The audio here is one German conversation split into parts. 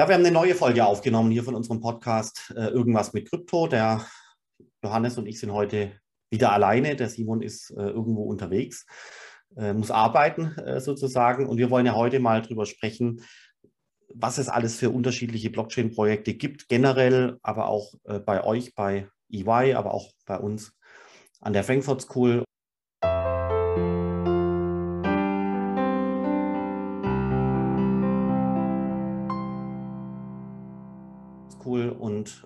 Ja, wir haben eine neue Folge aufgenommen hier von unserem Podcast äh, Irgendwas mit Krypto. Der Johannes und ich sind heute wieder alleine. Der Simon ist äh, irgendwo unterwegs, äh, muss arbeiten äh, sozusagen. Und wir wollen ja heute mal drüber sprechen, was es alles für unterschiedliche Blockchain-Projekte gibt, generell, aber auch äh, bei euch, bei EY, aber auch bei uns an der Frankfurt School.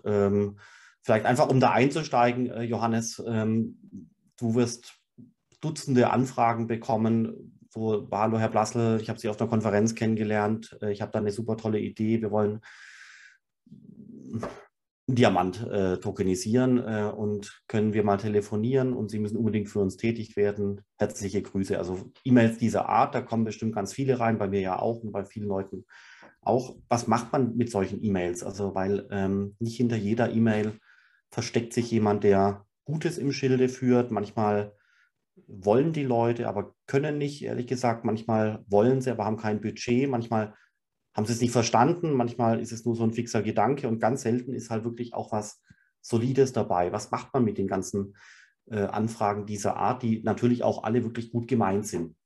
Und ähm, vielleicht einfach, um da einzusteigen, äh, Johannes, ähm, du wirst Dutzende Anfragen bekommen. So, hallo Herr Blassel, ich habe Sie auf einer Konferenz kennengelernt. Äh, ich habe da eine super tolle Idee. Wir wollen Diamant äh, tokenisieren äh, und können wir mal telefonieren und Sie müssen unbedingt für uns tätig werden. Herzliche Grüße. Also E-Mails dieser Art, da kommen bestimmt ganz viele rein, bei mir ja auch und bei vielen Leuten auch, was macht man mit solchen E-Mails? Also, weil ähm, nicht hinter jeder E-Mail versteckt sich jemand, der Gutes im Schilde führt. Manchmal wollen die Leute, aber können nicht, ehrlich gesagt. Manchmal wollen sie, aber haben kein Budget. Manchmal haben sie es nicht verstanden. Manchmal ist es nur so ein fixer Gedanke und ganz selten ist halt wirklich auch was Solides dabei. Was macht man mit den ganzen äh, Anfragen dieser Art, die natürlich auch alle wirklich gut gemeint sind?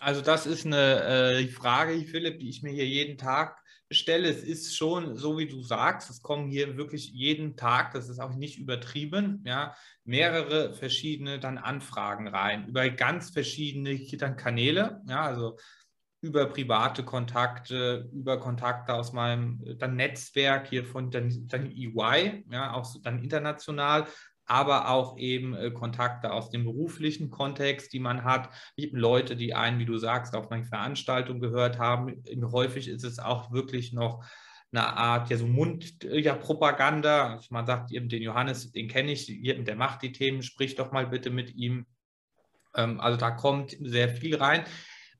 Also das ist eine äh, Frage, Philipp, die ich mir hier jeden Tag stelle. Es ist schon so, wie du sagst, es kommen hier wirklich jeden Tag, das ist auch nicht übertrieben, ja, mehrere verschiedene dann Anfragen rein über ganz verschiedene dann Kanäle, ja, also über private Kontakte, über Kontakte aus meinem dann Netzwerk hier von dann, dann EY, ja, auch dann international, aber auch eben äh, Kontakte aus dem beruflichen Kontext, die man hat. Leute, die einen, wie du sagst, auf meine Veranstaltung gehört haben. Häufig ist es auch wirklich noch eine Art ja so Mundpropaganda. Ja, also man sagt eben, den Johannes, den kenne ich, der macht die Themen, sprich doch mal bitte mit ihm. Ähm, also da kommt sehr viel rein.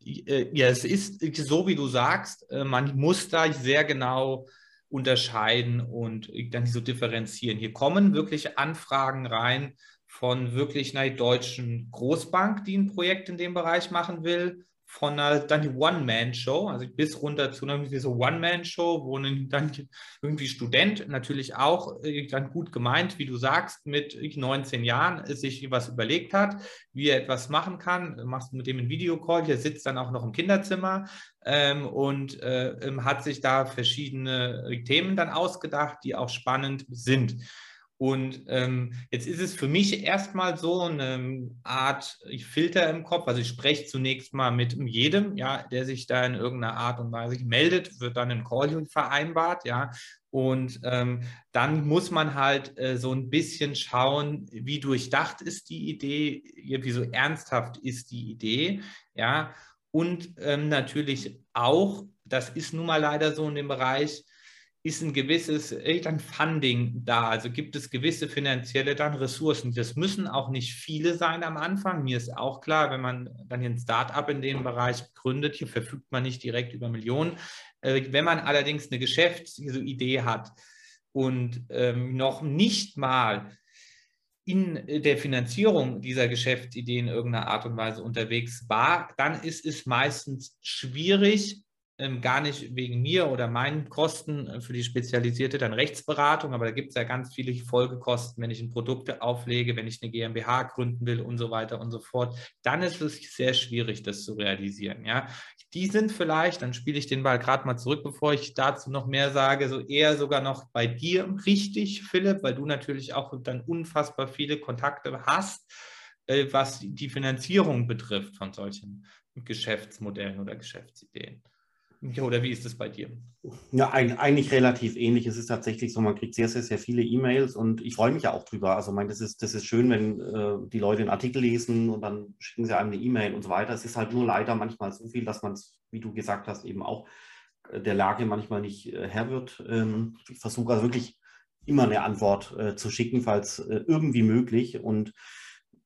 Äh, ja, es ist so, wie du sagst, äh, man muss da sehr genau unterscheiden und dann so differenzieren. Hier kommen wirklich Anfragen rein von wirklich einer deutschen Großbank, die ein Projekt in dem Bereich machen will, von einer dann die One-Man-Show, also bis runter zu einer so One-Man-Show, wo dann irgendwie Student natürlich auch äh, dann gut gemeint, wie du sagst, mit 19 Jahren sich was überlegt hat, wie er etwas machen kann, machst du mit dem einen Videocall, der sitzt dann auch noch im Kinderzimmer ähm, und äh, ähm, hat sich da verschiedene Themen dann ausgedacht, die auch spannend sind. Und ähm, jetzt ist es für mich erstmal so eine Art Filter im Kopf. Also ich spreche zunächst mal mit jedem, ja, der sich da in irgendeiner Art und Weise meldet, wird dann ein Call vereinbart, ja. Und ähm, dann muss man halt äh, so ein bisschen schauen, wie durchdacht ist die Idee, wie so ernsthaft ist die Idee, ja. Und ähm, natürlich auch, das ist nun mal leider so in dem Bereich, ist ein gewisses äh, dann Funding da, also gibt es gewisse finanzielle dann Ressourcen. Das müssen auch nicht viele sein am Anfang. Mir ist auch klar, wenn man dann ein Start-up in dem Bereich gründet, hier verfügt man nicht direkt über Millionen. Äh, wenn man allerdings eine Geschäftsidee hat und ähm, noch nicht mal in der Finanzierung dieser Geschäftsidee in irgendeiner Art und Weise unterwegs war, dann ist es meistens schwierig, gar nicht wegen mir oder meinen Kosten äh, für die spezialisierte dann Rechtsberatung, aber da gibt es ja ganz viele Folgekosten, wenn ich ein Produkt auflege, wenn ich eine GmbH gründen will und so weiter und so fort, dann ist es sehr schwierig, das zu realisieren. Ja, die sind vielleicht, dann spiele ich den Ball gerade mal zurück, bevor ich dazu noch mehr sage, so eher sogar noch bei dir richtig, Philipp, weil du natürlich auch dann unfassbar viele Kontakte hast, äh, was die Finanzierung betrifft von solchen Geschäftsmodellen oder Geschäftsideen. Ja, oder wie ist es bei dir? Ja, ein, eigentlich relativ ähnlich. Es ist tatsächlich so, man kriegt sehr, sehr, sehr viele E-Mails und ich freue mich ja auch drüber. Also, mein, das ist, das ist schön, wenn äh, die Leute einen Artikel lesen und dann schicken sie einem eine E-Mail und so weiter. Es ist halt nur leider manchmal so viel, dass man es, wie du gesagt hast, eben auch äh, der Lage manchmal nicht äh, Herr wird. Ähm, ich versuche also wirklich immer eine Antwort äh, zu schicken, falls äh, irgendwie möglich. Und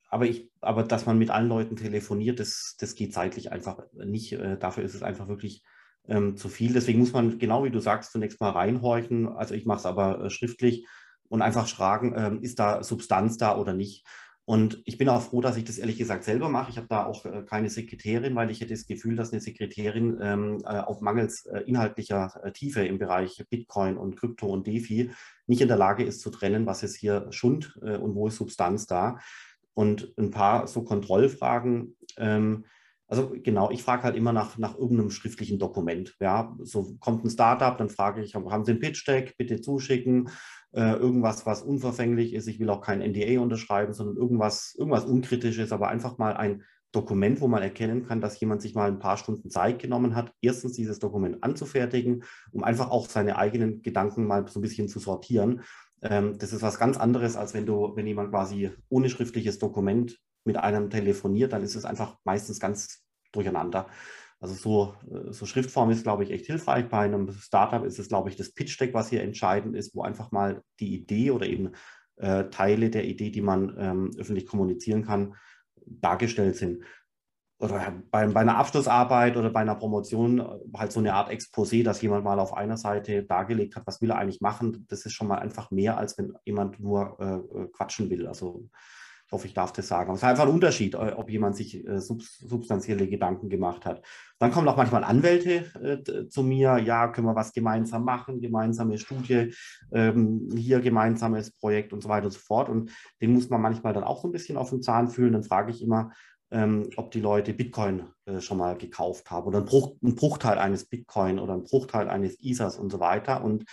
aber ich, aber dass man mit allen Leuten telefoniert, das, das geht zeitlich einfach nicht. Äh, dafür ist es einfach wirklich ähm, zu viel. Deswegen muss man, genau wie du sagst, zunächst mal reinhorchen. Also ich mache es aber äh, schriftlich und einfach fragen, ähm, ist da Substanz da oder nicht. Und ich bin auch froh, dass ich das ehrlich gesagt selber mache. Ich habe da auch äh, keine Sekretärin, weil ich hätte das Gefühl, dass eine Sekretärin ähm, äh, auf mangels äh, inhaltlicher äh, Tiefe im Bereich Bitcoin und Krypto und DeFi nicht in der Lage ist zu trennen, was ist hier Schund äh, und wo ist Substanz da. Und ein paar so Kontrollfragen. Ähm, also genau, ich frage halt immer nach, nach irgendeinem schriftlichen Dokument. Ja, so kommt ein Startup, dann frage ich, haben Sie ein Pitch-Deck, bitte zuschicken äh, irgendwas, was unverfänglich ist. Ich will auch kein NDA unterschreiben, sondern irgendwas, irgendwas Unkritisches, aber einfach mal ein Dokument, wo man erkennen kann, dass jemand sich mal ein paar Stunden Zeit genommen hat, erstens dieses Dokument anzufertigen, um einfach auch seine eigenen Gedanken mal so ein bisschen zu sortieren. Ähm, das ist was ganz anderes, als wenn du, wenn jemand quasi ohne schriftliches Dokument mit einem telefoniert, dann ist es einfach meistens ganz durcheinander. Also so, äh, so Schriftform ist, glaube ich, echt hilfreich. Bei einem Startup ist es, glaube ich, das Pitch-Deck, was hier entscheidend ist, wo einfach mal die Idee oder eben äh, Teile der Idee, die man ähm, öffentlich kommunizieren kann, dargestellt sind. Oder bei, bei, einer Abschlussarbeit oder bei einer Promotion äh, halt so eine Art Exposé, dass jemand mal auf einer Seite dargelegt hat, was will er eigentlich machen. Das ist schon mal einfach mehr, als wenn jemand nur äh, äh quatschen will. Also ich hoffe, ich darf das sagen. es ist einfach ein Unterschied, äh, ob jemand sich äh, substanzielle Gedanken gemacht hat. Dann kommen auch manchmal Anwälte äh, zu mir, ja, können wir was gemeinsam machen, gemeinsame Studie, ähm, hier gemeinsames Projekt und so weiter und so fort. Und den muss man manchmal dann auch so ein bisschen auf den Zahn fühlen. Dann frage ich immer, ähm, ob die Leute Bitcoin schon mal gekauft haben oder ein, Bruch, ein Bruchteil eines Bitcoin oder ein Bruchteil eines Ethers und so weiter. Und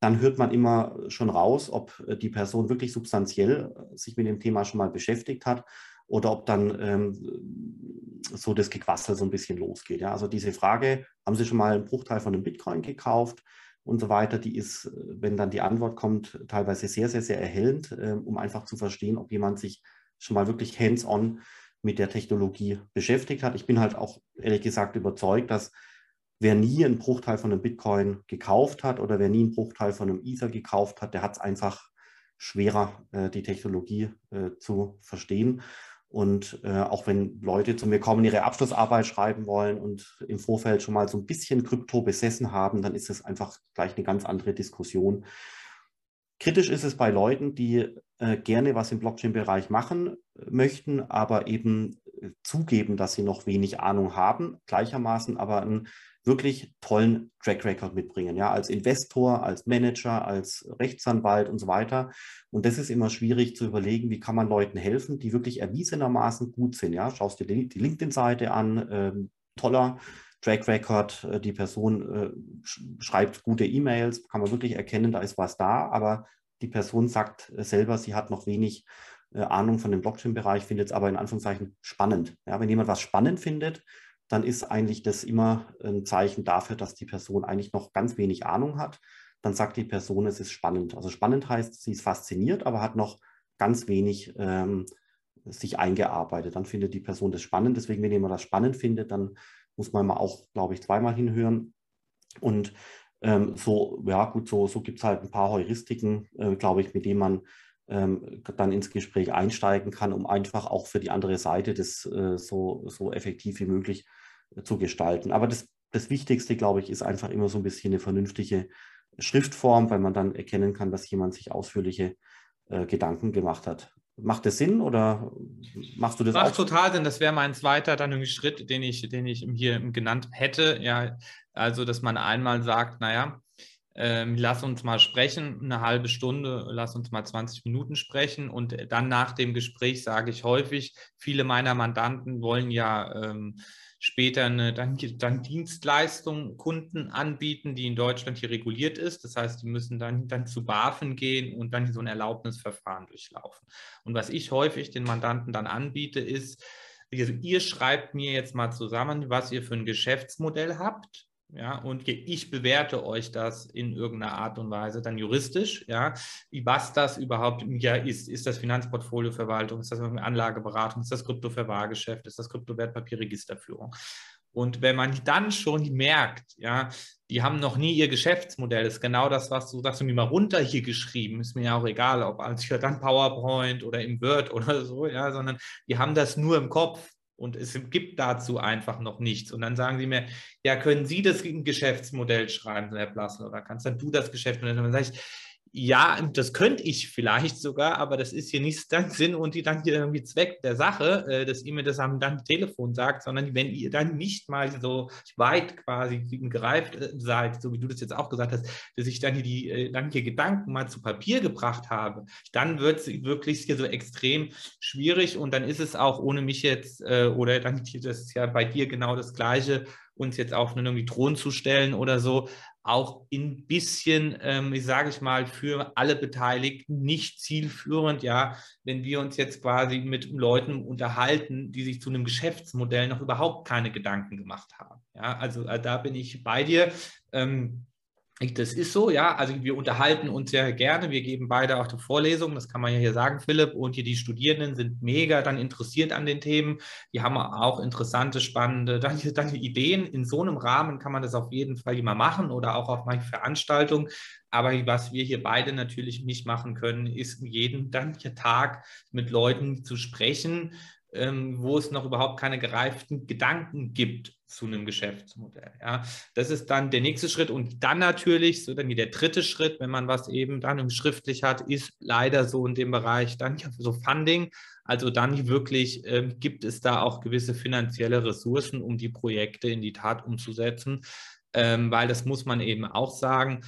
dann hört man immer schon raus, ob äh, die Person wirklich substanziell äh, sich mit dem Thema schon mal beschäftigt hat oder ob dann ähm, so das Gequassel so ein bisschen losgeht. Ja? Also diese Frage, haben Sie schon mal einen Bruchteil von einem Bitcoin gekauft und so weiter, die ist, äh, wenn dann die Antwort kommt, teilweise sehr, sehr, sehr erhellend, äh, um einfach zu verstehen, ob jemand sich schon mal wirklich hands-on mit der Technologie beschäftigt hat. Ich bin halt auch ehrlich gesagt überzeugt, dass wer nie einen Bruchteil von einem Bitcoin gekauft hat oder wer nie einen Bruchteil von einem Ether gekauft hat, der hat es einfach schwerer, äh, die Technologie äh, zu verstehen. Und äh, auch wenn Leute zu mir kommen, ihre Abschlussarbeit schreiben wollen und im Vorfeld schon mal so ein bisschen Krypto besessen haben, dann ist es einfach gleich eine ganz andere Diskussion. Kritisch ist es bei Leuten, die äh, gerne was im Blockchain-Bereich machen möchten, aber eben zugeben, dass sie noch wenig Ahnung haben, gleichermaßen aber ein wirklich tollen Track Record mitbringen, ja, als Investor, als Manager, als Rechtsanwalt und so weiter. Und das ist immer schwierig zu überlegen, wie kann man Leuten helfen, die wirklich erwiesenermaßen gut sind, ja. Schaust dir die, die LinkedIn-Seite an, ähm, toller Track Record, äh, die Person äh, schreibt gute E-Mails, kann man wirklich erkennen, da ist was da, aber die Person sagt äh, selber, sie hat noch wenig äh, Ahnung von dem Blockchain-Bereich, findet es aber in Anführungszeichen spannend. Ja, wenn jemand was spannend findet, dann ist eigentlich das immer ein Zeichen dafür, dass die Person eigentlich noch ganz wenig Ahnung hat. Dann sagt die Person, es ist spannend. Also spannend heißt, sie ist fasziniert, aber hat noch ganz wenig ähm, sich eingearbeitet. Dann findet die Person das spannend. Deswegen, wenn jemand das spannend findet, dann muss man mal auch, glaube ich, zweimal hinhören. Und ähm, so, ja gut, so, so gibt es halt ein paar Heuristiken, äh, glaube ich, mit denen man ähm, dann ins Gespräch einsteigen kann, um einfach auch für die andere Seite das äh, so, so effektiv wie möglich äh, zu gestalten. Aber das, das Wichtigste, glaube ich, ist einfach immer so ein bisschen eine vernünftige Schriftform, weil man dann erkennen kann, dass jemand sich ausführliche äh, Gedanken gemacht hat. Macht das Sinn oder machst du das Macht auch? total Sinn. Das wäre mein zweiter dann Schritt, den ich, den ich hier genannt hätte. Ja, also, dass man einmal sagt, naja, ähm, lass uns mal sprechen, eine halbe Stunde, lass uns mal 20 Minuten sprechen. Und dann nach dem Gespräch sage ich häufig, viele meiner Mandanten wollen ja ähm, später eine dann, dann Dienstleistung Kunden anbieten, die in Deutschland hier reguliert ist. Das heißt, die müssen dann, dann zu BaFin gehen und dann so ein Erlaubnisverfahren durchlaufen. Und was ich häufig den Mandanten dann anbiete, ist, also ihr schreibt mir jetzt mal zusammen, was ihr für ein Geschäftsmodell habt ja, und ich bewerte euch das in irgendeiner Art und Weise dann juristisch, ja, was das überhaupt ja, ist. Ist das Finanzportfolioverwaltung, ist das Anlageberatung, ist das Kryptoverwahrgeschäft, ist das Kryptowertpapierregisterführung? Und wenn man dann schon merkt, ja, die haben noch nie ihr Geschäftsmodell, das ist genau das, was du sagst, du mir mal runter hier geschrieben, ist mir ja auch egal, ob als dann PowerPoint oder im Word oder so, ja, sondern die haben das nur im Kopf und es gibt dazu einfach noch nichts. Und dann sagen sie mir, ja, können Sie das Geschäftsmodell schreiben, Herr Blassel, oder kannst dann du das Geschäftsmodell? Und dann sage ich, Ja, das könnte ich vielleicht sogar, aber das ist hier nicht dann Sinn und die dann hier irgendwie Zweck der Sache, äh, dass ihr mir das am dann Telefon sagt, sondern wenn ihr dann nicht mal so weit quasi gereift äh, seid, so wie du das jetzt auch gesagt hast, dass ich dann hier die äh, dann hier Gedanken mal zu Papier gebracht habe, dann wird es wirklich hier so extrem schwierig und dann ist es auch ohne mich jetzt oder dann das ist ja bei dir genau das Gleiche uns jetzt auf einen irgendwie Thron zu stellen oder so, auch ein bisschen, ähm, ich sage ich mal, für alle Beteiligten nicht zielführend, ja, wenn wir uns jetzt quasi mit Leuten unterhalten, die sich zu einem Geschäftsmodell noch überhaupt keine Gedanken gemacht haben. Ja, also äh, da bin ich bei dir. Ähm, das ist so, ja. Also wir unterhalten uns sehr gerne. Wir geben beide auch die Vorlesungen, das kann man ja hier sagen, Philipp. Und hier die Studierenden sind mega dann interessiert an den Themen. Die haben auch interessante, spannende dann, dann Ideen. In so einem Rahmen kann man das auf jeden Fall immer machen oder auch auf manchen Veranstaltungen. Aber was wir hier beide natürlich nicht machen können, ist jeden dann Tag mit Leuten zu sprechen, ähm, wo es noch überhaupt keine gereiften Gedanken gibt zu einem Geschäftsmodell. Ja, das ist dann der nächste Schritt und dann natürlich so dann der dritte Schritt, wenn man was eben dann schriftlich hat, ist leider so in dem Bereich dann so Funding. Also dann wirklich ähm, gibt es da auch gewisse finanzielle Ressourcen, um die Projekte in die Tat umzusetzen, ähm, weil das muss man eben auch sagen.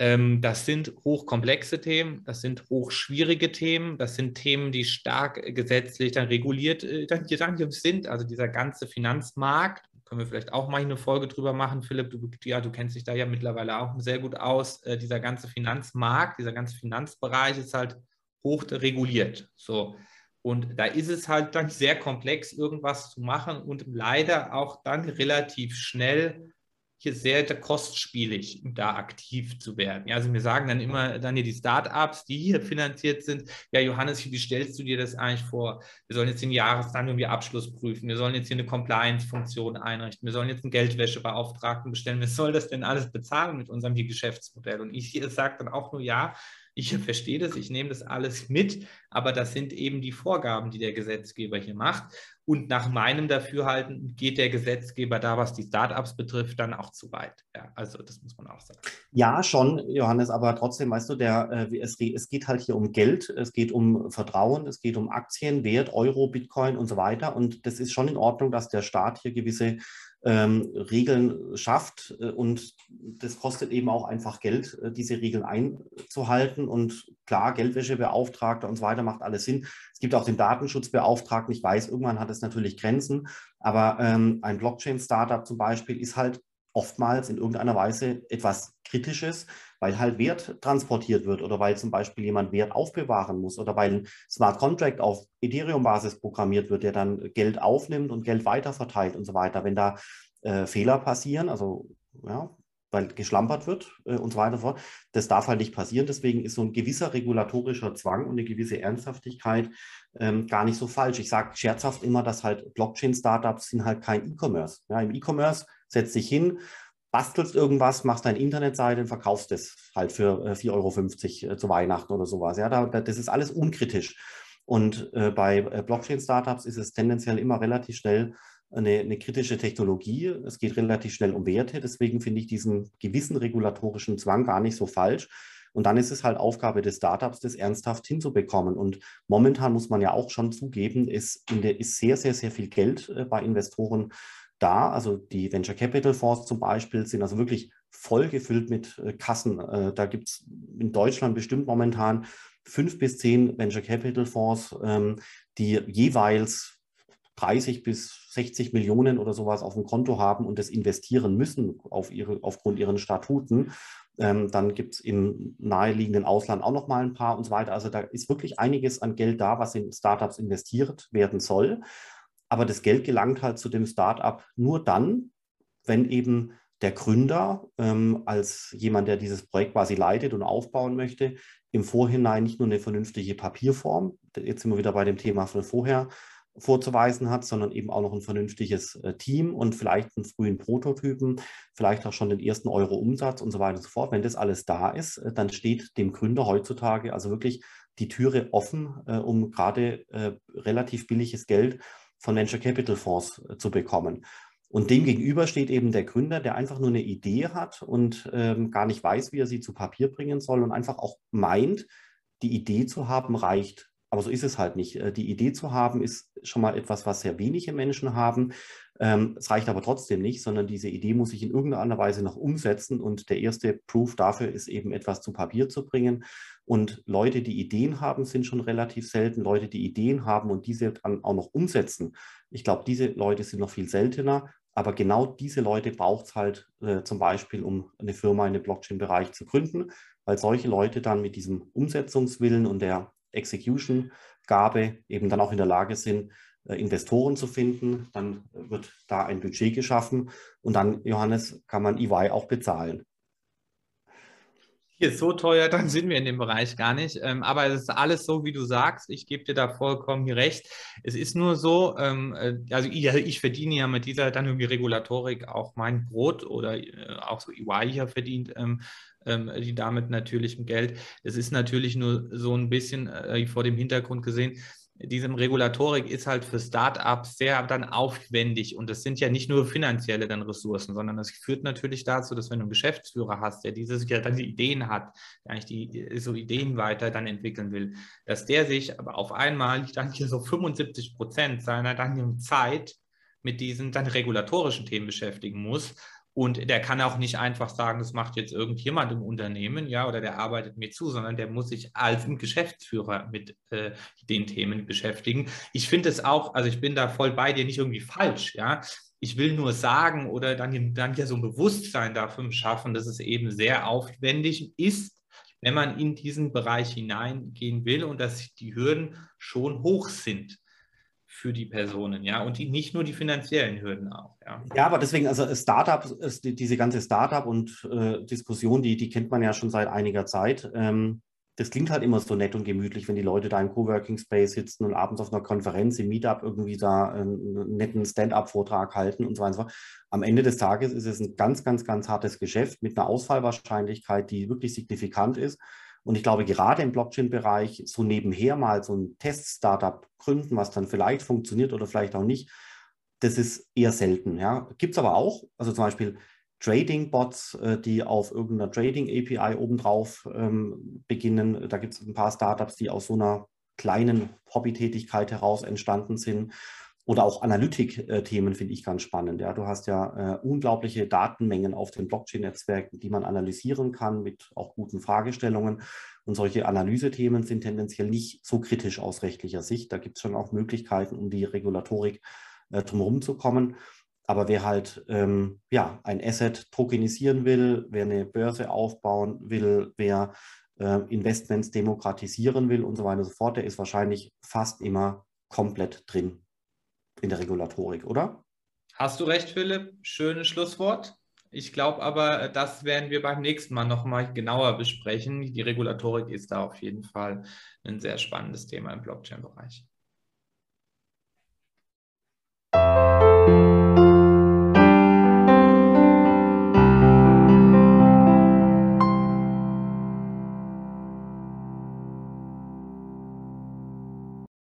Ähm, das sind hochkomplexe Themen, das sind hochschwierige Themen, das sind Themen, die stark gesetzlich dann reguliert äh, dann sind. Also dieser ganze Finanzmarkt, können wir vielleicht auch mal eine Folge drüber machen, Philipp, du, ja, du kennst dich da ja mittlerweile auch sehr gut aus. Äh, dieser ganze Finanzmarkt, dieser ganze Finanzbereich ist halt hoch reguliert. So. Und da ist es halt dann sehr komplex, irgendwas zu machen und leider auch dann relativ schnell hier sehr kostspielig, da aktiv zu werden. Ja, also mir sagen dann immer dann hier die Startups, die hier finanziert sind, ja Johannes, wie stellst du dir das eigentlich vor? Wir sollen jetzt den Jahresplan irgendwie Abschluss prüfen, wir sollen jetzt hier eine Compliance-Funktion einrichten, wir sollen jetzt einen Geldwäschebeauftragten bestellen, wer soll das denn alles bezahlen mit unserem Geschäftsmodell? Und ich sage dann auch nur, ja, ich verstehe das, ich nehme das alles mit, aber das sind eben die Vorgaben, die der Gesetzgeber hier macht. Und nach meinem Dafürhalten geht der Gesetzgeber da, was die Startups betrifft, dann auch zu weit. Ja, also das muss man auch sagen. Ja, schon, Johannes, aber trotzdem, weißt du, der, äh, es, es geht halt hier um Geld, es geht um Vertrauen, es geht um Aktien, Wert, Euro, Bitcoin und so weiter. Und das ist schon in Ordnung, dass der Staat hier gewisse ähm, Regeln schafft. Äh, und das kostet eben auch einfach Geld, äh, diese Regeln einzuhalten. Und klar, Geldwäschebeauftragter und so weiter macht alles Sinn. Es gibt auch den Datenschutzbeauftragten. Ich weiß, irgendwann hat es natürlich Grenzen, aber ähm, ein Blockchain-Startup zum Beispiel ist halt oftmals in irgendeiner Weise etwas Kritisches, weil halt Wert transportiert wird oder weil zum Beispiel jemand Wert aufbewahren muss oder weil ein Smart Contract auf Ethereum-Basis programmiert wird, der dann Geld aufnimmt und Geld weiterverteilt und so weiter. Wenn da äh, Fehler passieren, also ja, weil geschlampert wird äh, und so weiter fort. Das darf halt nicht passieren. Deswegen ist so ein gewisser regulatorischer Zwang und eine gewisse Ernsthaftigkeit ähm, gar nicht so falsch. Ich sage scherzhaft immer, dass halt Blockchain-Startups sind halt kein E-Commerce. Ja, Im E-Commerce setzt dich hin, bastelst irgendwas, machst deine Internetseite und verkaufst es halt für äh, 4,50 Euro äh, zu Weihnachten oder sowas. Ja, da, da, das ist alles unkritisch. Und äh, bei äh, Blockchain-Startups ist es tendenziell immer relativ schnell eine, eine, kritische Technologie. Es geht relativ schnell um Werte. Deswegen finde ich diesen gewissen regulatorischen Zwang gar nicht so falsch. Und dann ist es halt Aufgabe des Startups, das ernsthaft hinzubekommen. Und momentan muss man ja auch schon zugeben, ist, ist sehr, sehr, sehr viel Geld äh, bei Investoren da. Also die Venture Capital Fonds zum Beispiel sind also wirklich voll gefüllt mit äh, Kassen. Äh, da gibt es in Deutschland bestimmt momentan fünf bis zehn Venture Capital Fonds, ähm, die jeweils 30 bis 60 Millionen oder sowas auf dem Konto haben und das investieren müssen auf ihre, aufgrund ihren Statuten. Ähm, dann gibt es im naheliegenden Ausland auch noch mal ein paar und so weiter. Also da ist wirklich einiges an Geld da, was in Startups investiert werden soll. Aber das Geld gelangt halt zu dem Startup nur dann, wenn eben der Gründer ähm, als jemand, der dieses Projekt quasi leitet und aufbauen möchte, im Vorhinein nicht nur eine vernünftige Papierform, jetzt sind wir wieder bei dem Thema von vorher, vorzuweisen hat, sondern eben auch noch ein vernünftiges äh, Team und vielleicht einen frühen Prototypen, vielleicht auch schon den ersten Euro Umsatz und so weiter und so fort. Wenn das alles da ist, äh, dann steht dem Gründer heutzutage also wirklich die Türe offen, äh, um gerade äh, relativ billiges Geld von Venture Capital Fonds äh, zu bekommen. Und dem gegenüber steht eben der Gründer, der einfach nur eine Idee hat und ähm, gar nicht weiß, wie er sie zu Papier bringen soll und einfach auch meint, die Idee zu haben reicht. Aber so ist es halt nicht. Äh, die Idee zu haben ist schon mal etwas, was sehr wenige Menschen haben. Ähm, es reicht aber trotzdem nicht, sondern diese Idee muss sich in irgendeiner Weise noch umsetzen. Und der erste Proof dafür ist eben etwas zu Papier zu bringen. Und Leute, die Ideen haben, sind schon relativ selten. Leute, die Ideen haben und diese dann auch noch umsetzen. Ich glaube, diese Leute sind noch viel seltener. Aber genau diese Leute braucht es halt äh, zum Beispiel, um eine Firma in dem Blockchain-Bereich zu gründen, weil solche Leute dann mit diesem Umsetzungswillen und der Execution-Gabe eben dann auch in der Lage sind, äh, Investoren zu finden. Dann wird da ein Budget geschaffen und dann, Johannes, kann man EY auch bezahlen. Hier so teuer, dann sind wir in dem Bereich gar nicht. Ähm, aber es ist alles so, wie du sagst. Ich gebe dir da vollkommen recht. Es ist nur so, ähm, äh, also ich, verdiene ja mit dieser dann irgendwie Regulatorik auch mein Brot oder äh, auch so EY hier verdient ähm, die damit natürlichem Geld. Es ist natürlich nur so ein bisschen äh, vor dem Hintergrund gesehen, diese Regulatorik ist halt für Startups sehr dann aufwendig und das sind ja nicht nur finanzielle dann Ressourcen, sondern das führt natürlich dazu, dass wenn du einen Geschäftsführer hast, der diese ja dann die Ideen hat, der eigentlich die so Ideen weiter dann entwickeln will, dass der sich aber auf einmal dann hier so 75 Prozent seiner dann Zeit mit diesen dann regulatorischen Themen beschäftigen muss und der kann auch nicht einfach sagen, das macht jetzt irgendjemand im Unternehmen, ja, oder der arbeitet mir zu, sondern der muss sich als Geschäftsführer mit äh, den Themen beschäftigen. Ich finde es auch, also ich bin da voll bei dir, nicht irgendwie falsch, ja. Ich will nur sagen oder dann, dann ja so ein Bewusstsein dafür schaffen, dass es eben sehr aufwendig ist, wenn man in diesen Bereich hineingehen will und dass die Hürden schon hoch sind für die Personen, ja, und die, nicht nur die finanziellen Hürden auch, ja. Ja, aber deswegen, also Startup, ist die, diese ganze Startup und äh, Diskussion, die, die kennt man ja schon seit einiger Zeit. Ähm, das klingt halt immer so nett und gemütlich, wenn die Leute da im Coworking Space sitzen und abends auf einer Konferenz im Meetup irgendwie da einen netten Stand-up-Vortrag halten und so weiter. Am Ende des Tages ist es ein ganz, ganz, ganz hartes Geschäft mit einer Ausfallwahrscheinlichkeit, die wirklich signifikant ist. Und ich glaube, gerade im Blockchain-Bereich so nebenher mal so ein Test-Startup gründen, was dann vielleicht funktioniert oder vielleicht auch nicht, das ist eher selten. Ja. Gibt es aber auch, also zum Beispiel Trading-Bots, äh, die auf irgendeiner Trading-API obendrauf ähm, beginnen. Da gibt es ein paar Startups, die aus so einer kleinen Hobbytätigkeit heraus entstanden sind. Oder auch Analytik-Themen finde ich ganz spannend. Ja, du hast ja äh, unglaubliche Datenmengen auf den Blockchain-Netzwerken, die man analysieren kann mit auch guten Fragestellungen. Und solche Analysethemen sind tendenziell nicht so kritisch aus rechtlicher Sicht. Da gibt es schon auch Möglichkeiten, um die Regulatorik äh, drumherum zu kommen. Aber wer halt ähm, ja, ein Asset tokenisieren will, wer eine Börse aufbauen will, wer äh, Investments demokratisieren will und so weiter und so fort, der ist wahrscheinlich fast immer komplett drin in der Regulatorik, oder? Hast du recht, Philipp. Schönes Schlusswort. Ich glaube aber, das werden wir beim nächsten Mal nochmal genauer besprechen. Die Regulatorik ist da auf jeden Fall ein sehr spannendes Thema im Blockchain-Bereich.